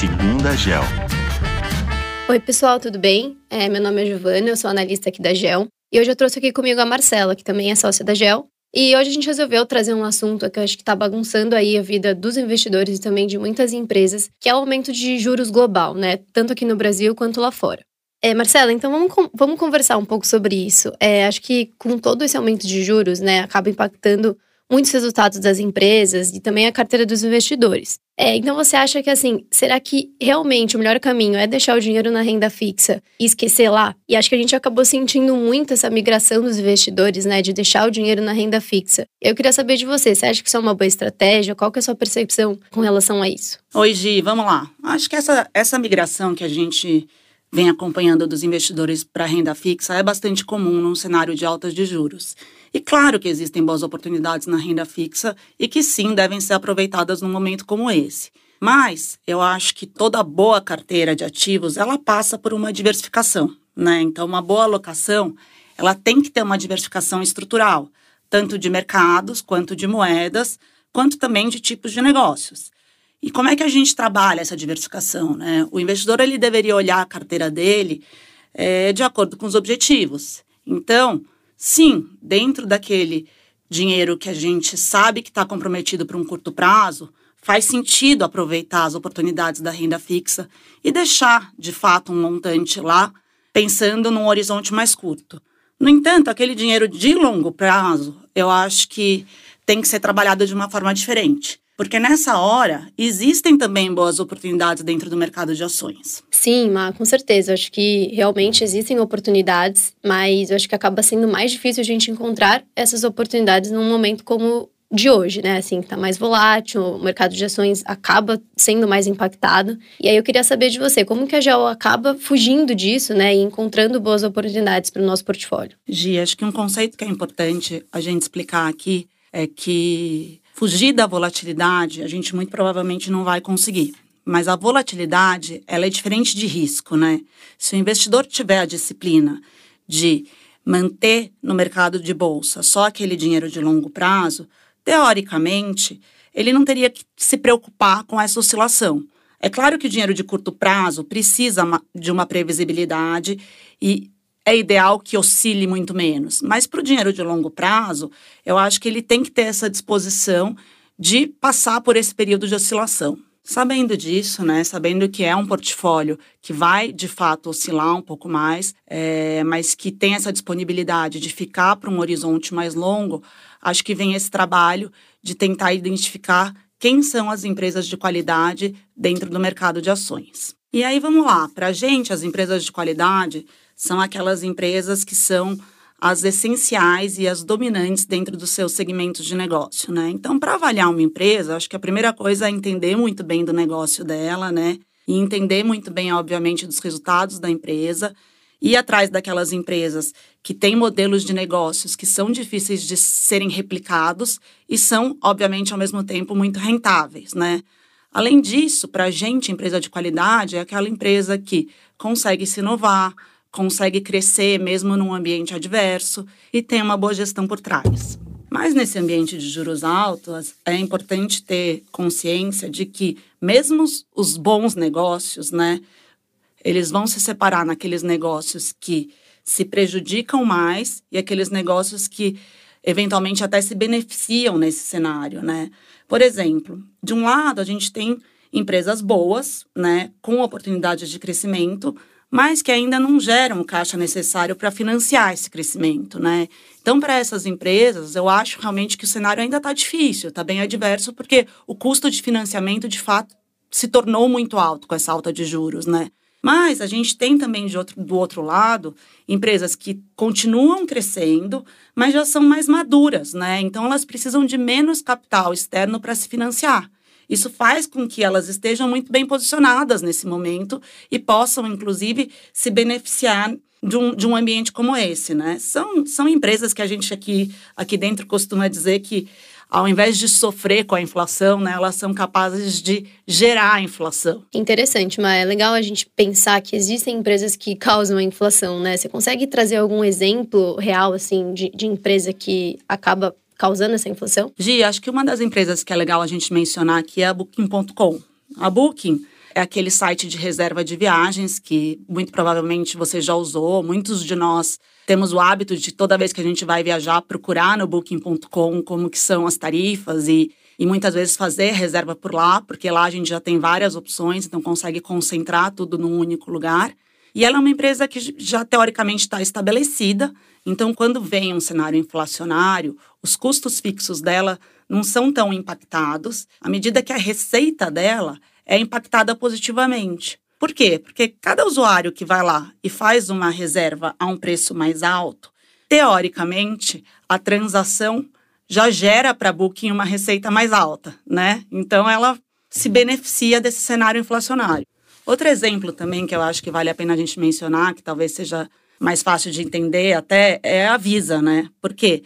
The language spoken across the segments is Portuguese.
Segunda Gel. Oi, pessoal, tudo bem? É, meu nome é Giovana, eu sou analista aqui da GEL. E hoje eu trouxe aqui comigo a Marcela, que também é sócia da GEL. E hoje a gente resolveu trazer um assunto que eu acho que está bagunçando aí a vida dos investidores e também de muitas empresas, que é o aumento de juros global, né? Tanto aqui no Brasil quanto lá fora. É, Marcela, então vamos, vamos conversar um pouco sobre isso. É, acho que com todo esse aumento de juros, né, acaba impactando muitos resultados das empresas e também a carteira dos investidores. É, então você acha que assim, será que realmente o melhor caminho é deixar o dinheiro na renda fixa e esquecer lá? E acho que a gente acabou sentindo muito essa migração dos investidores, né, de deixar o dinheiro na renda fixa. Eu queria saber de você, você acha que isso é uma boa estratégia? Qual que é a sua percepção com relação a isso? Oi, Gi, vamos lá. Acho que essa, essa migração que a gente vem acompanhando dos investidores para renda fixa é bastante comum num cenário de altas de juros. E claro que existem boas oportunidades na renda fixa e que sim devem ser aproveitadas num momento como esse. Mas eu acho que toda boa carteira de ativos, ela passa por uma diversificação, né? Então uma boa alocação, ela tem que ter uma diversificação estrutural, tanto de mercados, quanto de moedas, quanto também de tipos de negócios. E como é que a gente trabalha essa diversificação? Né? O investidor ele deveria olhar a carteira dele é, de acordo com os objetivos. Então, sim, dentro daquele dinheiro que a gente sabe que está comprometido para um curto prazo, faz sentido aproveitar as oportunidades da renda fixa e deixar, de fato, um montante lá, pensando num horizonte mais curto. No entanto, aquele dinheiro de longo prazo, eu acho que tem que ser trabalhado de uma forma diferente. Porque nessa hora existem também boas oportunidades dentro do mercado de ações. Sim, Má, com certeza. Eu acho que realmente existem oportunidades, mas eu acho que acaba sendo mais difícil a gente encontrar essas oportunidades num momento como de hoje, né? Assim, tá mais volátil, o mercado de ações acaba sendo mais impactado. E aí eu queria saber de você, como que a GEO acaba fugindo disso, né? E encontrando boas oportunidades para o nosso portfólio? Gi, acho que um conceito que é importante a gente explicar aqui é que Fugir da volatilidade, a gente muito provavelmente não vai conseguir. Mas a volatilidade, ela é diferente de risco, né? Se o investidor tiver a disciplina de manter no mercado de bolsa só aquele dinheiro de longo prazo, teoricamente, ele não teria que se preocupar com essa oscilação. É claro que o dinheiro de curto prazo precisa de uma previsibilidade e é ideal que oscile muito menos. Mas para o dinheiro de longo prazo, eu acho que ele tem que ter essa disposição de passar por esse período de oscilação. Sabendo disso, né, sabendo que é um portfólio que vai de fato oscilar um pouco mais, é, mas que tem essa disponibilidade de ficar para um horizonte mais longo, acho que vem esse trabalho de tentar identificar quem são as empresas de qualidade dentro do mercado de ações. E aí vamos lá, para a gente, as empresas de qualidade são aquelas empresas que são as essenciais e as dominantes dentro dos seus segmentos de negócio, né? Então, para avaliar uma empresa, acho que a primeira coisa é entender muito bem do negócio dela, né? E entender muito bem, obviamente, dos resultados da empresa, ir atrás daquelas empresas que têm modelos de negócios que são difíceis de serem replicados e são, obviamente, ao mesmo tempo muito rentáveis, né? Além disso, para a gente, empresa de qualidade é aquela empresa que consegue se inovar, consegue crescer mesmo num ambiente adverso e tem uma boa gestão por trás. Mas nesse ambiente de juros altos, é importante ter consciência de que mesmo os bons negócios, né, eles vão se separar naqueles negócios que se prejudicam mais e aqueles negócios que eventualmente até se beneficiam nesse cenário, né? Por exemplo, de um lado a gente tem empresas boas, né, com oportunidades de crescimento, mas que ainda não geram o caixa necessário para financiar esse crescimento, né? Então, para essas empresas, eu acho realmente que o cenário ainda está difícil, está bem adverso, porque o custo de financiamento, de fato, se tornou muito alto com essa alta de juros, né? Mas a gente tem também de outro, do outro lado empresas que continuam crescendo, mas já são mais maduras, né? Então elas precisam de menos capital externo para se financiar. Isso faz com que elas estejam muito bem posicionadas nesse momento e possam, inclusive, se beneficiar de um, de um ambiente como esse, né? São, são empresas que a gente aqui, aqui dentro costuma dizer que ao invés de sofrer com a inflação, né, elas são capazes de gerar a inflação. Interessante, mas é legal a gente pensar que existem empresas que causam a inflação, né? Você consegue trazer algum exemplo real, assim, de, de empresa que acaba causando essa inflação? Gi, acho que uma das empresas que é legal a gente mencionar aqui é a Booking.com. A Booking é aquele site de reserva de viagens que muito provavelmente você já usou. Muitos de nós temos o hábito de toda vez que a gente vai viajar procurar no booking.com como que são as tarifas e e muitas vezes fazer reserva por lá, porque lá a gente já tem várias opções, então consegue concentrar tudo num único lugar. E ela é uma empresa que já teoricamente está estabelecida, então quando vem um cenário inflacionário, os custos fixos dela não são tão impactados, à medida que a receita dela é impactada positivamente. Por quê? Porque cada usuário que vai lá e faz uma reserva a um preço mais alto, teoricamente, a transação já gera para a Booking uma receita mais alta, né? Então ela se beneficia desse cenário inflacionário. Outro exemplo também que eu acho que vale a pena a gente mencionar, que talvez seja mais fácil de entender até, é a Visa, né? Por quê?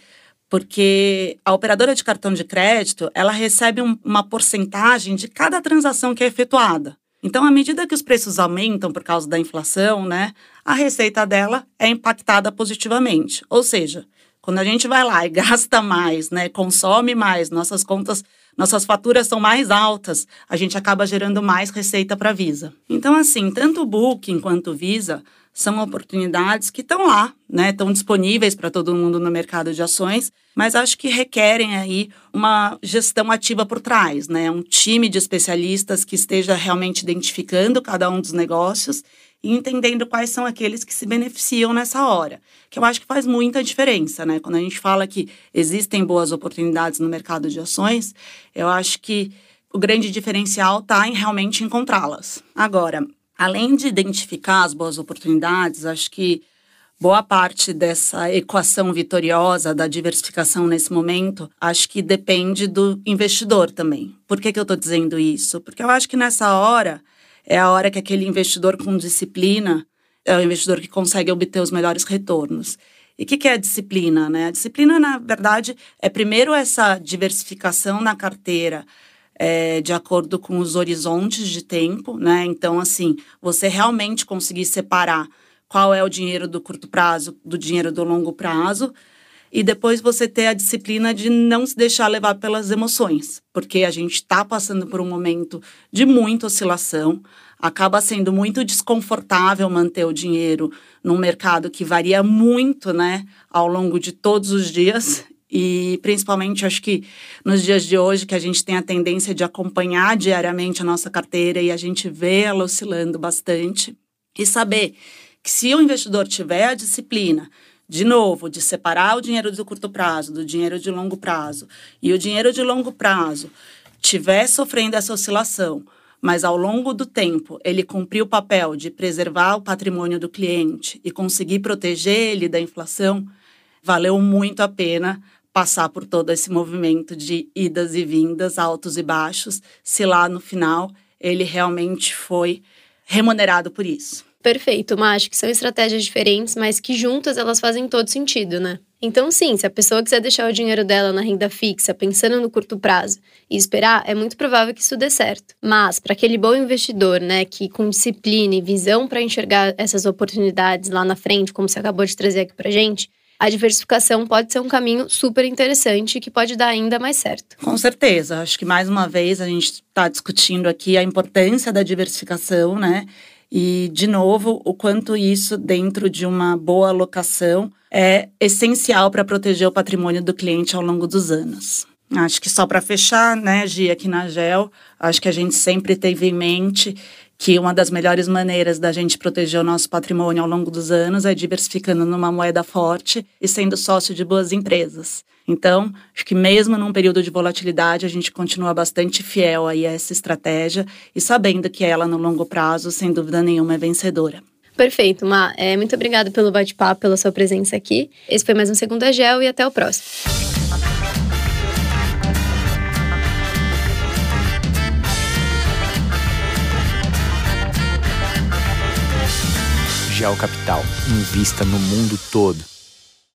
Porque a operadora de cartão de crédito, ela recebe um, uma porcentagem de cada transação que é efetuada. Então, à medida que os preços aumentam por causa da inflação, né, a receita dela é impactada positivamente. Ou seja, quando a gente vai lá e gasta mais, né, consome mais, nossas contas, nossas faturas são mais altas, a gente acaba gerando mais receita para a Visa. Então, assim, tanto o Booking quanto o Visa são oportunidades que estão lá, né, estão disponíveis para todo mundo no mercado de ações, mas acho que requerem aí uma gestão ativa por trás, né, um time de especialistas que esteja realmente identificando cada um dos negócios e entendendo quais são aqueles que se beneficiam nessa hora, que eu acho que faz muita diferença, né? Quando a gente fala que existem boas oportunidades no mercado de ações, eu acho que o grande diferencial está em realmente encontrá-las. Agora, além de identificar as boas oportunidades, acho que boa parte dessa equação vitoriosa da diversificação nesse momento, acho que depende do investidor também. Por que, que eu estou dizendo isso? Porque eu acho que nessa hora é a hora que aquele investidor com disciplina é o investidor que consegue obter os melhores retornos. E o que, que, é a disciplina? Né? A disciplina, na verdade, é primeiro essa diversificação na carteira é, de acordo com os horizontes de tempo, né? Então, assim, você realmente conseguir separar qual é o dinheiro do curto prazo do dinheiro do longo prazo e depois você ter a disciplina de não se deixar levar pelas emoções, porque a gente está passando por um momento de muita oscilação, acaba sendo muito desconfortável manter o dinheiro num mercado que varia muito, né, ao longo de todos os dias. E principalmente acho que nos dias de hoje, que a gente tem a tendência de acompanhar diariamente a nossa carteira e a gente vê ela oscilando bastante, e saber que se o investidor tiver a disciplina de novo, de separar o dinheiro do curto prazo do dinheiro de longo prazo, e o dinheiro de longo prazo estiver sofrendo essa oscilação, mas ao longo do tempo ele cumprir o papel de preservar o patrimônio do cliente e conseguir proteger ele da inflação, valeu muito a pena passar por todo esse movimento de idas e vindas, altos e baixos, se lá no final ele realmente foi remunerado por isso. Perfeito, mas acho que são estratégias diferentes, mas que juntas elas fazem todo sentido, né? Então, sim, se a pessoa quiser deixar o dinheiro dela na renda fixa, pensando no curto prazo e esperar, é muito provável que isso dê certo. Mas, para aquele bom investidor, né, que com disciplina e visão para enxergar essas oportunidades lá na frente, como você acabou de trazer aqui para gente, a diversificação pode ser um caminho super interessante que pode dar ainda mais certo. Com certeza. Acho que mais uma vez a gente está discutindo aqui a importância da diversificação, né? E, de novo, o quanto isso, dentro de uma boa alocação, é essencial para proteger o patrimônio do cliente ao longo dos anos. Acho que só para fechar, né, Gia, aqui na GEL, acho que a gente sempre teve em mente que uma das melhores maneiras da gente proteger o nosso patrimônio ao longo dos anos é diversificando numa moeda forte e sendo sócio de boas empresas. Então, acho que mesmo num período de volatilidade, a gente continua bastante fiel aí a essa estratégia e sabendo que ela, no longo prazo, sem dúvida nenhuma, é vencedora. Perfeito, Ma. É, muito obrigada pelo bate-papo, pela sua presença aqui. Esse foi mais um Segunda Gel e até o próximo. Gel Capital. Invista no mundo todo.